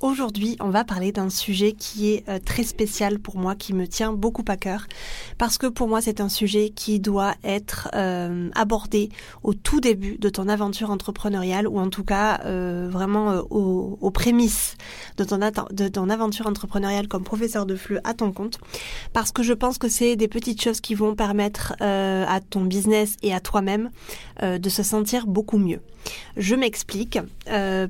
Aujourd'hui, on va parler d'un sujet qui est euh, très spécial pour moi, qui me tient beaucoup à cœur, parce que pour moi, c'est un sujet qui doit être euh, abordé au tout début de ton aventure entrepreneuriale, ou en tout cas euh, vraiment aux, prémices de ton, de ton aventure entrepreneuriale comme professeur de flux à ton compte, parce que je pense que c'est des petites choses qui vont permettre à ton business et à toi-même de se sentir beaucoup mieux. Je m'explique.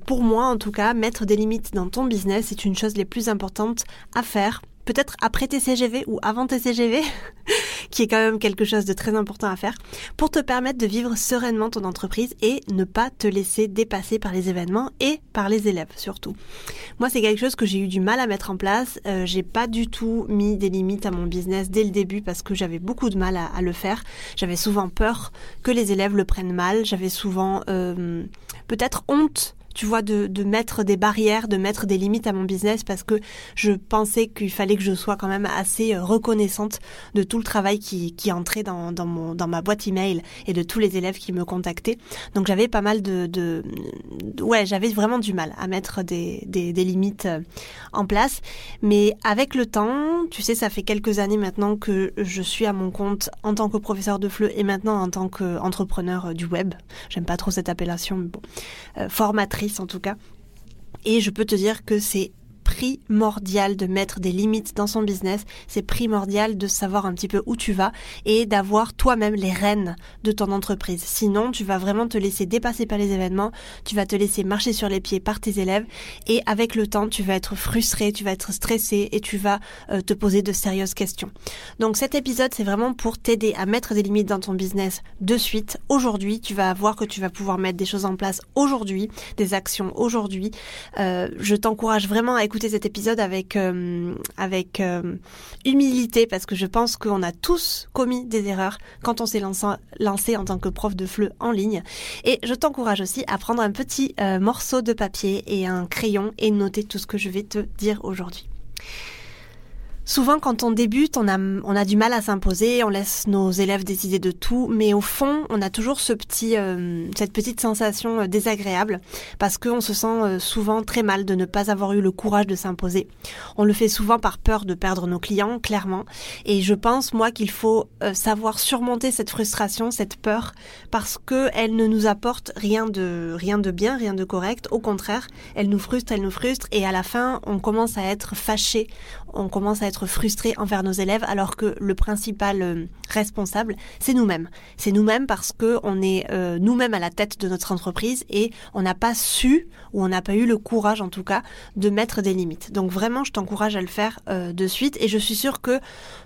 pour moi, en tout cas, mettre des limites dans ton business est une chose les plus importantes à faire peut-être après tes CGV ou avant tes CGV, qui est quand même quelque chose de très important à faire, pour te permettre de vivre sereinement ton entreprise et ne pas te laisser dépasser par les événements et par les élèves surtout. Moi, c'est quelque chose que j'ai eu du mal à mettre en place. Euh, j'ai pas du tout mis des limites à mon business dès le début parce que j'avais beaucoup de mal à, le faire. J'avais souvent peur que les élèves le prennent mal. J'avais souvent euh, peut-être honte tu vois, de, de, mettre des barrières, de mettre des limites à mon business parce que je pensais qu'il fallait que je sois quand même assez euh, reconnaissante de tout le travail qui, qui entrait dans, dans, mon, dans ma boîte email et de tous les élèves qui me contactaient. Donc j'avais pas mal de, de, ouais, j'avais vraiment du mal à mettre des, des, des, limites euh, en place. Mais avec le temps, tu sais, ça fait quelques années maintenant que je suis à mon compte en tant que professeur de FLE et maintenant en tant qu'entrepreneur euh, du web. J'aime pas trop cette appellation, mais bon, formatrice en tout cas. Et je peux te dire que c'est primordial de mettre des limites dans son business, c'est primordial de savoir un petit peu où tu vas et d'avoir toi-même les rênes de ton entreprise. Sinon, tu vas vraiment te laisser dépasser par les événements, tu vas te laisser marcher sur les pieds par tes élèves et avec le temps, tu vas être frustré, tu vas être stressé et tu vas euh, te poser de sérieuses questions. Donc cet épisode, c'est vraiment pour t'aider à mettre des limites dans ton business de suite. Aujourd'hui, tu vas voir que tu vas pouvoir mettre des choses en place aujourd'hui, des actions aujourd'hui. Euh, je t'encourage vraiment à écouter cet épisode avec euh, avec euh, humilité parce que je pense qu'on a tous commis des erreurs quand on s'est lancé, lancé en tant que prof de FLE en ligne. Et je t'encourage aussi à prendre un petit euh, morceau de papier et un crayon et noter tout ce que je vais te dire aujourd'hui. Souvent, quand on débute, on a, on a du mal à s'imposer, on laisse nos élèves décider de tout, mais au fond, on a toujours ce petit, euh, cette petite sensation euh, désagréable parce qu'on se sent euh, souvent très mal de ne pas avoir eu le courage de s'imposer. On le fait souvent par peur de perdre nos clients, clairement, et je pense moi qu'il faut savoir surmonter cette frustration, cette peur, parce que elle ne nous apporte rien de rien de bien, rien de correct. Au contraire, elle nous frustre, elle nous frustre, et à la fin, on commence à être fâché, on commence à être frustré envers nos élèves alors que le principal euh, responsable, c'est nous-mêmes. C'est nous-mêmes parce que on est euh, nous-mêmes à la tête de notre entreprise et on n'a pas su ou on n'a pas eu le courage en tout cas de mettre des limites. Donc vraiment, je t'encourage à le faire euh, de suite et je suis sûre que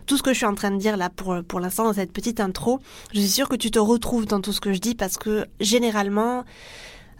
tout ce que je suis en train de dire là pour pour l'instant dans cette petite intro, je suis sûre que tu te retrouves dans tout ce que je dis parce que généralement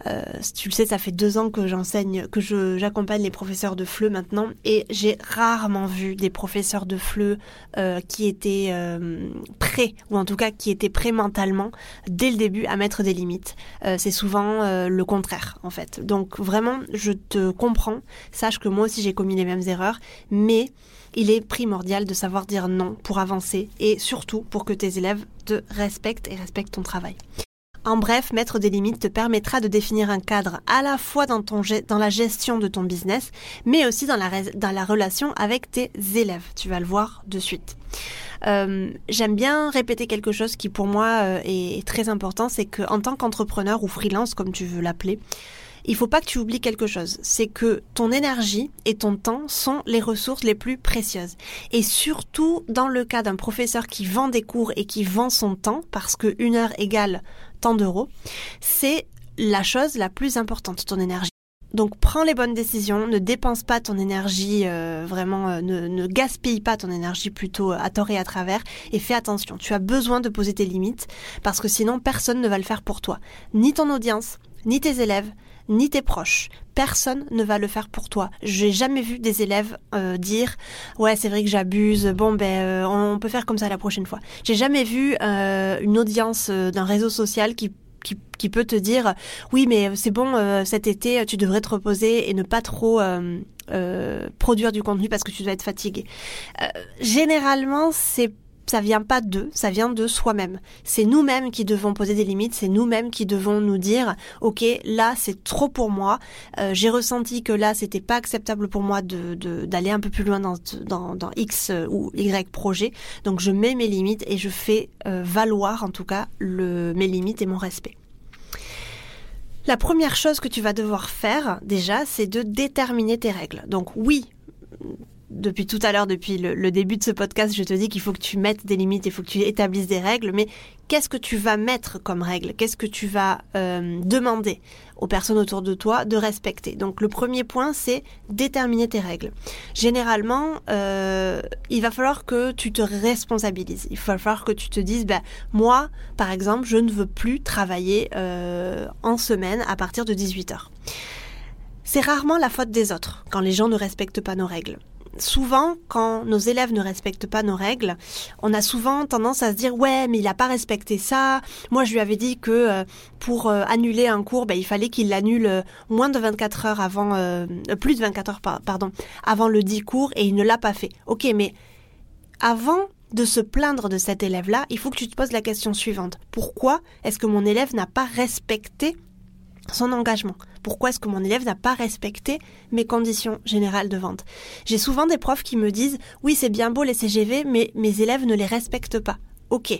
euh, tu le sais, ça fait deux ans que j'enseigne, que j'accompagne les professeurs de FLE maintenant, et j'ai rarement vu des professeurs de FLE euh, qui étaient euh, prêts, ou en tout cas qui étaient prêts mentalement dès le début à mettre des limites. c'est souvent le contraire, en fait. Donc vraiment, je te comprends. Sache que moi aussi j'ai commis les mêmes erreurs, mais il est primordial de savoir dire non pour avancer et surtout pour que tes élèves te respectent et respectent ton travail. En bref, mettre des limites te permettra de définir un cadre à la fois dans, ton, dans la gestion de ton business, mais aussi dans la, dans la relation avec tes élèves. Tu vas le voir de suite. Euh, j'aime bien répéter quelque chose qui pour moi euh, est très important, c'est qu'en tant qu'entrepreneur ou freelance, comme tu veux l'appeler, il faut pas que tu oublies quelque chose. C'est que ton énergie et ton temps sont les ressources les plus précieuses. Et surtout dans le cas d'un professeur qui vend des cours et qui vend son temps, parce que une heure égale d'euros, c'est la chose la plus importante, ton énergie. Donc prends les bonnes décisions, ne dépense pas ton énergie, euh, vraiment, euh, ne, ne, gaspille pas ton énergie plutôt à tort et à travers, et fais attention, tu as besoin de poser tes limites, parce que sinon personne ne va le faire pour toi. Ni ton audience, ni tes élèves, ni tes proches. Personne ne va le faire pour toi. J'ai jamais vu des élèves euh, dire ouais c'est vrai que j'abuse. Bon ben euh, on peut faire comme ça la prochaine fois. J'ai jamais vu euh, une audience d'un réseau social qui qui, peut te dire oui mais c'est bon cet été tu devrais te reposer et ne pas trop produire du contenu parce que tu dois être fatigué. généralement c'est ça vient pas d'eux, ça vient de soi-même. C'est nous-mêmes qui devons poser des limites, c'est nous-mêmes qui devons nous dire, ok, là c'est trop pour moi. Euh, j'ai ressenti que là c'était pas acceptable pour moi de d'aller un peu plus loin dans, dans, dans X ou Y projet. Donc je mets mes limites et je fais euh, valoir en tout cas le, mes limites et mon respect. La première chose que tu vas devoir faire déjà, c'est de déterminer tes règles. Donc oui, depuis tout à l'heure, depuis le, début de ce podcast, je te dis qu'il faut que tu mettes des limites, il faut que tu établisses des règles, mais qu'est-ce que tu vas mettre comme règles Qu'est-ce que tu vas euh, demander aux personnes autour de toi de respecter? Donc le premier point, c'est déterminer tes règles. Généralement, euh, il va falloir que tu te responsabilises. Il va falloir que tu te dises, bah, moi, par exemple, je ne veux plus travailler euh, en semaine à partir de 18h. C'est rarement la faute des autres quand les gens ne respectent pas nos règles souvent, quand nos élèves ne respectent pas nos règles, on a souvent tendance à se dire ouais, mais il n'a pas respecté ça. Moi, je lui avais dit que euh, pour euh, annuler un cours, ben, il fallait qu'il l'annule euh, moins de 24 heures avant, plus de 24 heures, pardon, avant le dit cours, et il ne l'a pas fait. Ok, mais avant de se plaindre de cet élève-là, il faut que tu te poses la question suivante. Pourquoi est-ce que mon élève n'a pas respecté son engagement. Pourquoi est-ce que mon élève n'a pas respecté mes conditions générales de vente? J'ai souvent des profs qui me disent oui c'est bien beau les CGV mais mes élèves ne les respectent pas. Ok.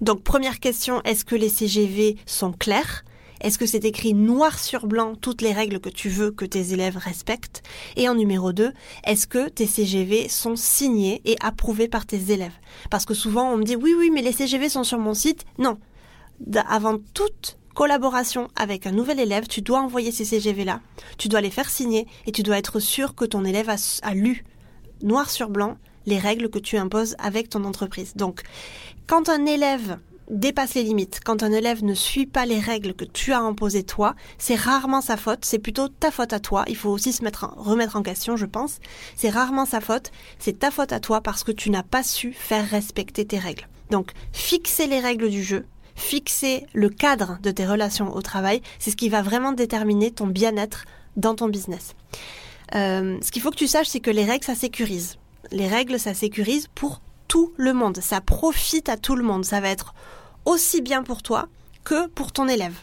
Donc première question, est-ce que les CGV sont clairs? Est-ce que c'est écrit noir sur blanc toutes les règles que tu veux que tes élèves respectent? Et en numéro 2, est-ce que tes CGV sont signés et approuvés par tes élèves? Parce que souvent on me dit oui oui mais les CGV sont sur mon site. Non. Avant toute collaboration avec un nouvel élève, tu dois envoyer ces CGV-là, tu dois les faire signer et tu dois être sûr que ton élève a, lu noir sur blanc les règles que tu imposes avec ton entreprise. Donc, quand un élève dépasse les limites, quand un élève ne suit pas les règles que tu as imposées toi, c'est rarement sa faute, c'est plutôt ta faute à toi. Il faut aussi se mettre remettre en question, je pense. C'est rarement sa faute, c'est ta faute à toi parce que tu n'as pas su faire respecter tes règles. Donc, fixer les règles du jeu, fixer le cadre de tes relations au travail, c'est ce qui va vraiment déterminer ton bien-être dans ton business. Euh, ce qu'il faut que tu saches, c'est que les règles, ça sécurise. Les règles, ça sécurise pour tout le monde. Ça profite à tout le monde. Ça va être aussi bien pour toi que pour ton élève.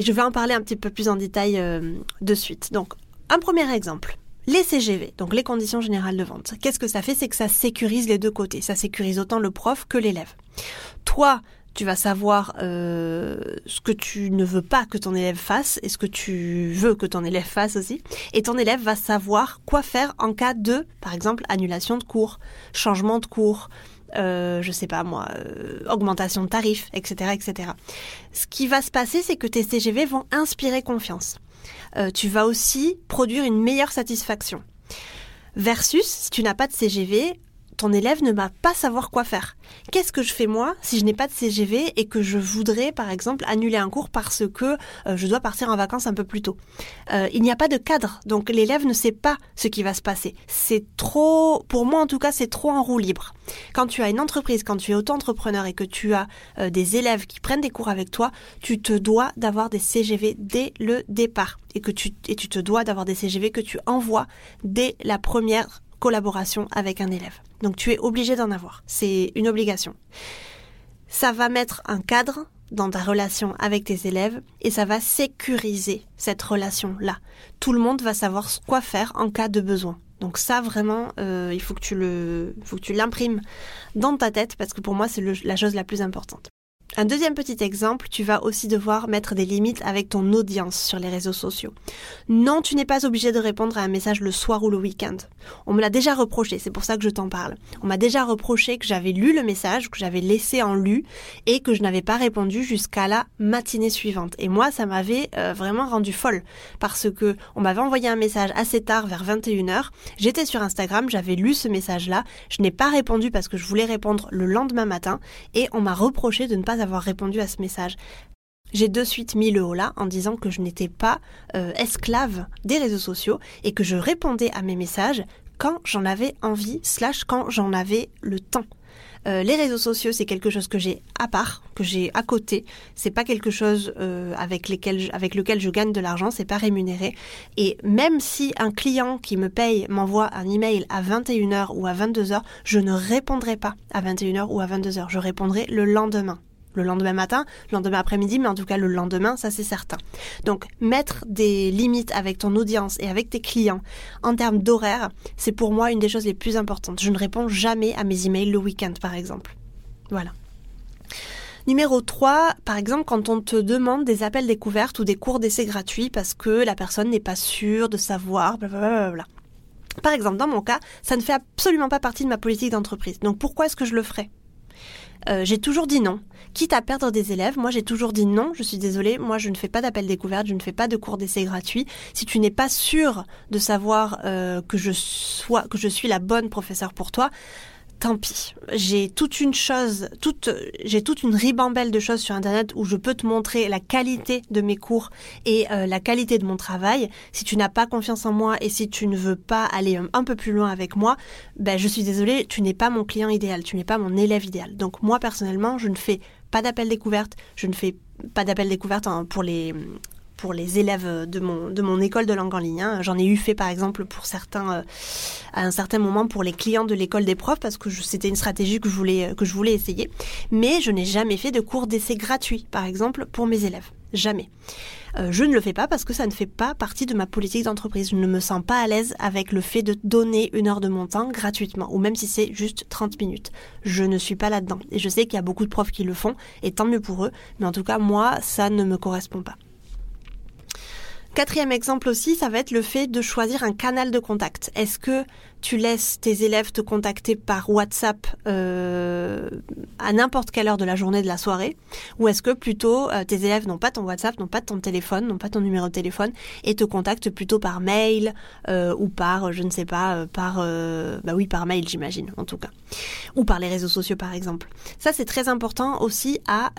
Je vais en parler un petit peu plus en détail euh, de suite. Donc, un premier exemple. Les CGV, donc les conditions générales de vente. Qu'est-ce que ça fait? C'est que ça sécurise les deux côtés. Ça sécurise autant le prof que l'élève. Toi, tu vas savoir euh, ce que tu ne veux pas que ton élève fasse et ce que tu veux que ton élève fasse aussi. Et ton élève va savoir quoi faire en cas de, par exemple, annulation de cours, changement de cours, euh, je sais pas moi, euh, augmentation de tarifs, etc., etc. Ce qui va se passer, c'est que tes CGV vont inspirer confiance. Tu vas aussi produire une meilleure satisfaction. Versus, si tu n'as pas de CGV, ton élève ne va pas savoir quoi faire. Qu'est-ce que je fais moi si je n'ai pas de CGV et que je voudrais par exemple annuler un cours parce que euh, je dois partir en vacances un peu plus tôt? Euh, Il n'y a pas de cadre, donc l'élève ne sait pas ce qui va se passer. C'est trop, pour moi en tout cas, c'est trop en roue libre. Quand tu as une entreprise, quand tu es auto-entrepreneur et que tu as euh, des élèves qui prennent des cours avec toi, tu te dois d'avoir des CGV dès le départ et que tu et tu te dois d'avoir des CGV que tu envoies dès la première collaboration avec un élève. Donc tu es obligé d'en avoir. C'est une obligation. Ça va mettre un cadre dans ta relation avec tes élèves et ça va sécuriser cette relation-là. Tout le monde va savoir quoi faire en cas de besoin. Donc ça vraiment, euh, il faut que tu le, faut que tu l'imprimes dans ta tête parce que pour moi c'est la chose la plus importante. Un deuxième petit exemple, tu vas aussi devoir mettre des limites avec ton audience sur les réseaux sociaux. Non, tu n'es pas obligé de répondre à un message le soir ou le week-end. On me l'a déjà reproché, c'est pour ça que je t'en parle. On m'a déjà reproché que j'avais lu le message, que j'avais laissé en lu et que je n'avais pas répondu jusqu'à la matinée suivante. Et moi, ça m'avait euh, vraiment rendu folle parce que on m'avait envoyé un message assez tard, vers 21h. J'étais sur Instagram, j'avais lu ce message-là, je n'ai pas répondu parce que je voulais répondre le lendemain matin et on m'a reproché de ne pas avoir répondu à ce message. j'ai de suite mis le haut là en disant que je n'étais pas euh, esclave des réseaux sociaux et que je répondais à mes messages quand j'en avais envie, slash quand j'en avais le temps. Euh, les réseaux sociaux, c'est quelque chose que j'ai à part, que j'ai à côté. C'est pas quelque chose euh, avec, avec lequel je gagne de l'argent, c'est pas rémunéré. Et même si un client qui me paye m'envoie un email à 21h ou à 22h, je ne répondrai pas à 21h ou à 22h. Je répondrai le lendemain le lendemain matin, le lendemain après-midi, mais en tout cas le lendemain, ça c'est certain. Donc mettre des limites avec ton audience et avec tes clients en termes d'horaire, c'est pour moi une des choses les plus importantes. Je ne réponds jamais à mes emails le week-end par exemple. Voilà. Numéro 3, par exemple, quand on te demande des appels découvertes ou des cours d'essai gratuits parce que la personne n'est pas sûre de savoir, blablabla. Par exemple, dans mon cas, ça ne fait absolument pas partie de ma politique d'entreprise. Donc pourquoi est-ce que je le ferais? Euh, j'ai toujours dit non. Quitte à perdre des élèves, moi j'ai toujours dit non, je suis désolée, moi je ne fais pas d'appel découverte, je ne fais pas de cours d'essai gratuits. Si tu n'es pas sûr de savoir euh, que je sois que je suis la bonne professeure pour toi, tant pis. J'ai toute une chose, toute, j'ai toute une ribambelle de choses sur Internet où je peux te montrer la qualité de mes cours et euh, la qualité de mon travail. Si tu n'as pas confiance en moi et si tu ne veux pas aller un, peu plus loin avec moi, ben, je suis désolée, tu n'es pas mon client idéal, tu n'es pas mon élève idéal. Donc moi, personnellement, je ne fais pas d'appel découverte, je ne fais pas d'appel découverte hein, pour les pour les élèves de mon, de mon école de langue en ligne. Hein. J'en ai eu fait par exemple pour certains, euh, à un certain moment pour les clients de l'école des profs parce que c'était une stratégie que je voulais, que je voulais essayer. Mais je n'ai jamais fait de cours d'essai gratuits par exemple pour mes élèves. Jamais. Euh, je ne le fais pas parce que ça ne fait pas partie de ma politique d'entreprise. Je ne me sens pas à l'aise avec le fait de donner une heure de mon temps gratuitement, ou même si c'est juste 30 minutes. Je ne suis pas là-dedans. Et je sais qu'il y a beaucoup de profs qui le font, et tant mieux pour eux, mais en tout cas, moi, ça ne me correspond pas. Quatrième exemple aussi, ça va être le fait de choisir un canal de contact. Est-ce que tu laisses tes élèves te contacter par WhatsApp euh, à n'importe quelle heure de la journée, de la soirée, ou est-ce que plutôt euh, tes élèves n'ont pas ton WhatsApp, n'ont pas ton téléphone, n'ont pas ton numéro de téléphone et te contactent plutôt par mail euh, ou par, je ne sais pas, par, bah oui, par mail j'imagine en tout cas, ou par les réseaux sociaux par exemple. Ça c'est très important aussi à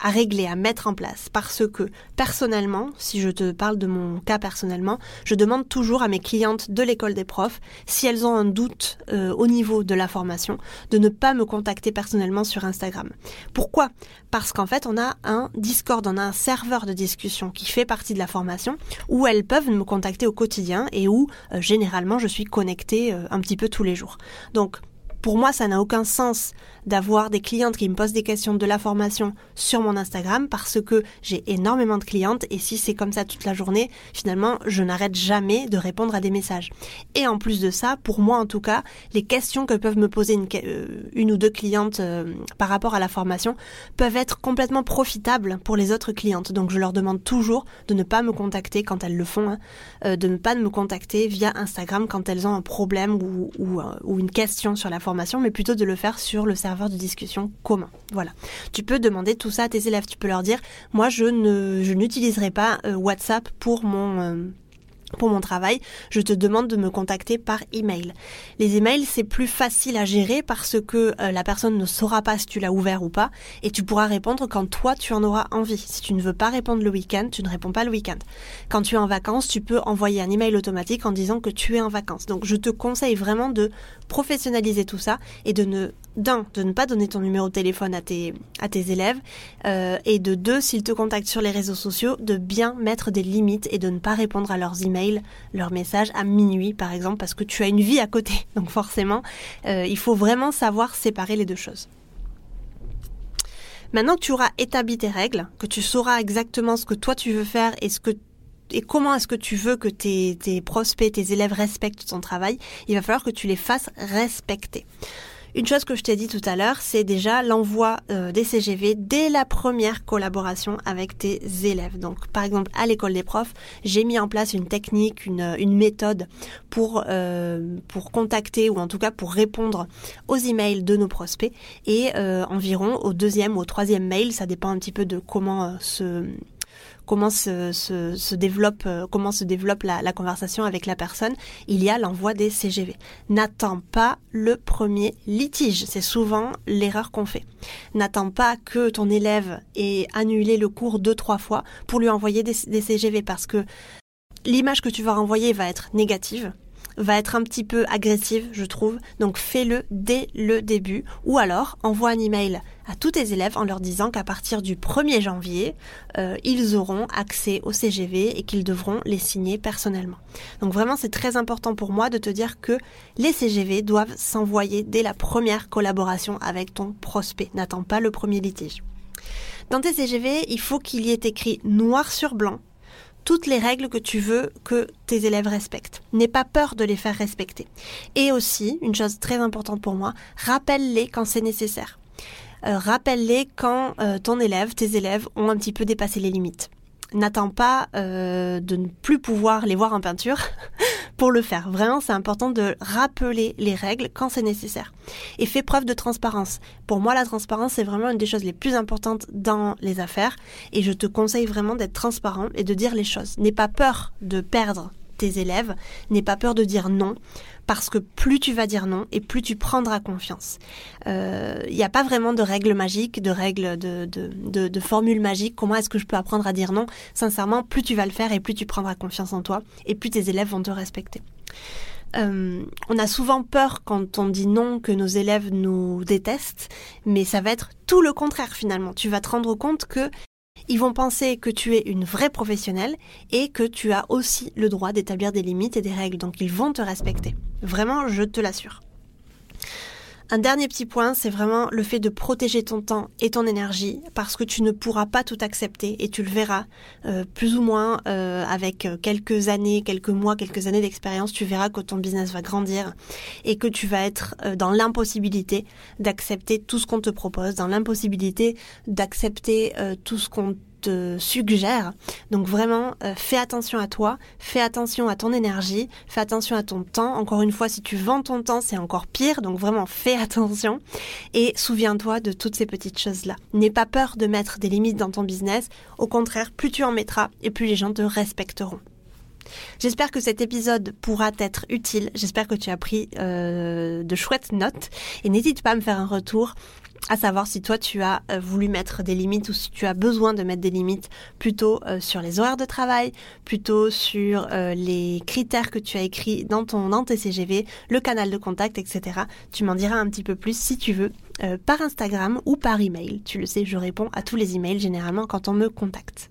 à régler, à mettre en place. Parce que personnellement, si je te parle de mon cas personnellement, je demande toujours à mes clientes de l'école des profs, si elles ont un doute euh, au niveau de la formation, de ne pas me contacter personnellement sur Instagram. Pourquoi? Parce qu'en fait, on a un Discord, on a un serveur de discussion qui fait partie de la formation, où elles peuvent me contacter au quotidien et où euh, généralement je suis connectée euh, un petit peu tous les jours. Donc, pour moi, ça n'a aucun sens d'avoir des clientes qui me posent des questions de la formation sur mon Instagram parce que j'ai énormément de clientes et si c'est comme ça toute la journée, finalement, je n'arrête jamais de répondre à des messages. Et en plus de ça, pour moi en tout cas, les questions que peuvent me poser une, euh, une ou deux clientes euh, par rapport à la formation peuvent être complètement profitables pour les autres clientes. Donc je leur demande toujours de ne pas me contacter quand elles le font, hein, euh, de ne pas me contacter via Instagram quand elles ont un problème ou, ou, une question sur la formation, mais plutôt de le faire sur le de discussion commun. Voilà. Tu peux demander tout ça à tes élèves. Tu peux leur dire, moi, je ne, je n'utiliserai pas euh, WhatsApp pour mon euh, pour mon travail, je te demande de me contacter par email. Les emails, c'est plus facile à gérer parce que euh, la personne ne saura pas si tu l'as ouvert ou pas et tu pourras répondre quand toi tu en auras envie. Si tu ne veux pas répondre le week-end, tu ne réponds pas le week-end. Quand tu es en vacances, tu peux envoyer un email automatique en disant que tu es en vacances. Donc je te conseille vraiment de professionnaliser tout ça et de ne d'un, de ne pas donner ton numéro de téléphone à tes, élèves, euh, et de deux, s'ils te contactent sur les réseaux sociaux, de bien mettre des limites et de ne pas répondre à leurs emails, leurs messages à minuit, par exemple, parce que tu as une vie à côté. Donc forcément, euh, il faut vraiment savoir séparer les deux choses. Maintenant que tu auras établi tes règles, que tu sauras exactement ce que toi tu veux faire et ce que et comment est-ce que tu veux que tes, tes prospects, tes élèves respectent ton travail, il va falloir que tu les fasses respecter. Une chose que je t'ai dit tout à l'heure, c'est déjà l'envoi euh, des CGV dès la première collaboration avec tes élèves. Donc, par exemple, à l'école des profs, j'ai mis en place une technique, une, une méthode pour euh, pour contacter ou en tout cas pour répondre aux emails de nos prospects. Et euh, environ au deuxième ou au troisième mail, ça dépend un petit peu de comment se comment se, se, euh, se développe la, la, conversation avec la personne, il y a l'envoi des CGV. N'attends pas le premier litige. C'est souvent l'erreur qu'on fait. N'attends pas que ton élève ait annulé le cours deux, trois fois pour lui envoyer des, des CGV parce que l'image que tu vas renvoyer va être négative va être un petit peu agressive, je trouve. Donc fais-le dès le début. Ou alors envoie un email à tous tes élèves en leur disant qu'à partir du 1er janvier, euh, ils auront accès au CGV et qu'ils devront les signer personnellement. Donc vraiment, c'est très important pour moi de te dire que les CGV doivent s'envoyer dès la première collaboration avec ton prospect. N'attends pas le premier litige. Dans tes CGV, il faut qu'il y ait écrit noir sur blanc toutes les règles que tu veux que tes élèves respectent. N'aie pas peur de les faire respecter. Et aussi, une chose très importante pour moi, rappelle-les quand c'est nécessaire. Euh, rappelle-les quand euh, ton élève, tes élèves ont un petit peu dépassé les limites. N'attends pas euh, de ne plus pouvoir les voir en peinture pour le faire. Vraiment, c'est important de rappeler les règles quand c'est nécessaire. Et fais preuve de transparence. Pour moi, la transparence, c'est vraiment une des choses les plus importantes dans les affaires. Et je te conseille vraiment d'être transparent et de dire les choses. N'aie pas peur de perdre tes élèves, n'aie pas peur de dire non, parce que plus tu vas dire non et plus tu prendras confiance. Il euh, n'y a pas vraiment de règles magiques, de règles, de, formules magiques. Comment est-ce que je peux apprendre à dire non? Sincèrement, plus tu vas le faire et plus tu prendras confiance en toi et plus tes élèves vont te respecter. Euh, on a souvent peur quand on dit non que nos élèves nous détestent, mais ça va être tout le contraire finalement. Tu vas te rendre compte que ils vont penser que tu es une vraie professionnelle et que tu as aussi le droit d'établir des limites et des règles. Donc ils vont te respecter. Vraiment, je te l'assure. Un dernier petit point, c'est vraiment le fait de protéger ton temps et ton énergie parce que tu ne pourras pas tout accepter et tu le verras euh, plus ou moins euh, avec quelques années, quelques mois, quelques années d'expérience, tu verras que ton business va grandir et que tu vas être euh, dans l'impossibilité d'accepter tout ce qu'on te propose, dans l'impossibilité d'accepter tout ce qu'on te suggère. Donc vraiment, euh, fais attention à toi, fais attention à ton énergie, fais attention à ton temps. Encore une fois, si tu vends ton temps, c'est encore pire. Donc vraiment, fais attention et souviens-toi de toutes ces petites choses-là. N'aie pas peur de mettre des limites dans ton business. Au contraire, plus tu en mettras et plus les gens te respecteront. J'espère que cet épisode pourra t'être utile. J'espère que tu as pris euh, de chouettes notes. Et n'hésite pas à me faire un retour à savoir si toi tu as euh, voulu mettre des limites ou si tu as besoin de mettre des limites plutôt euh, sur les horaires de travail, plutôt sur euh, les critères que tu as écrits dans ton dans tes CGV, le canal de contact, etc. Tu m'en diras un petit peu plus si tu veux par Instagram ou par email. Tu le sais, je réponds à tous les emails généralement quand on me contacte.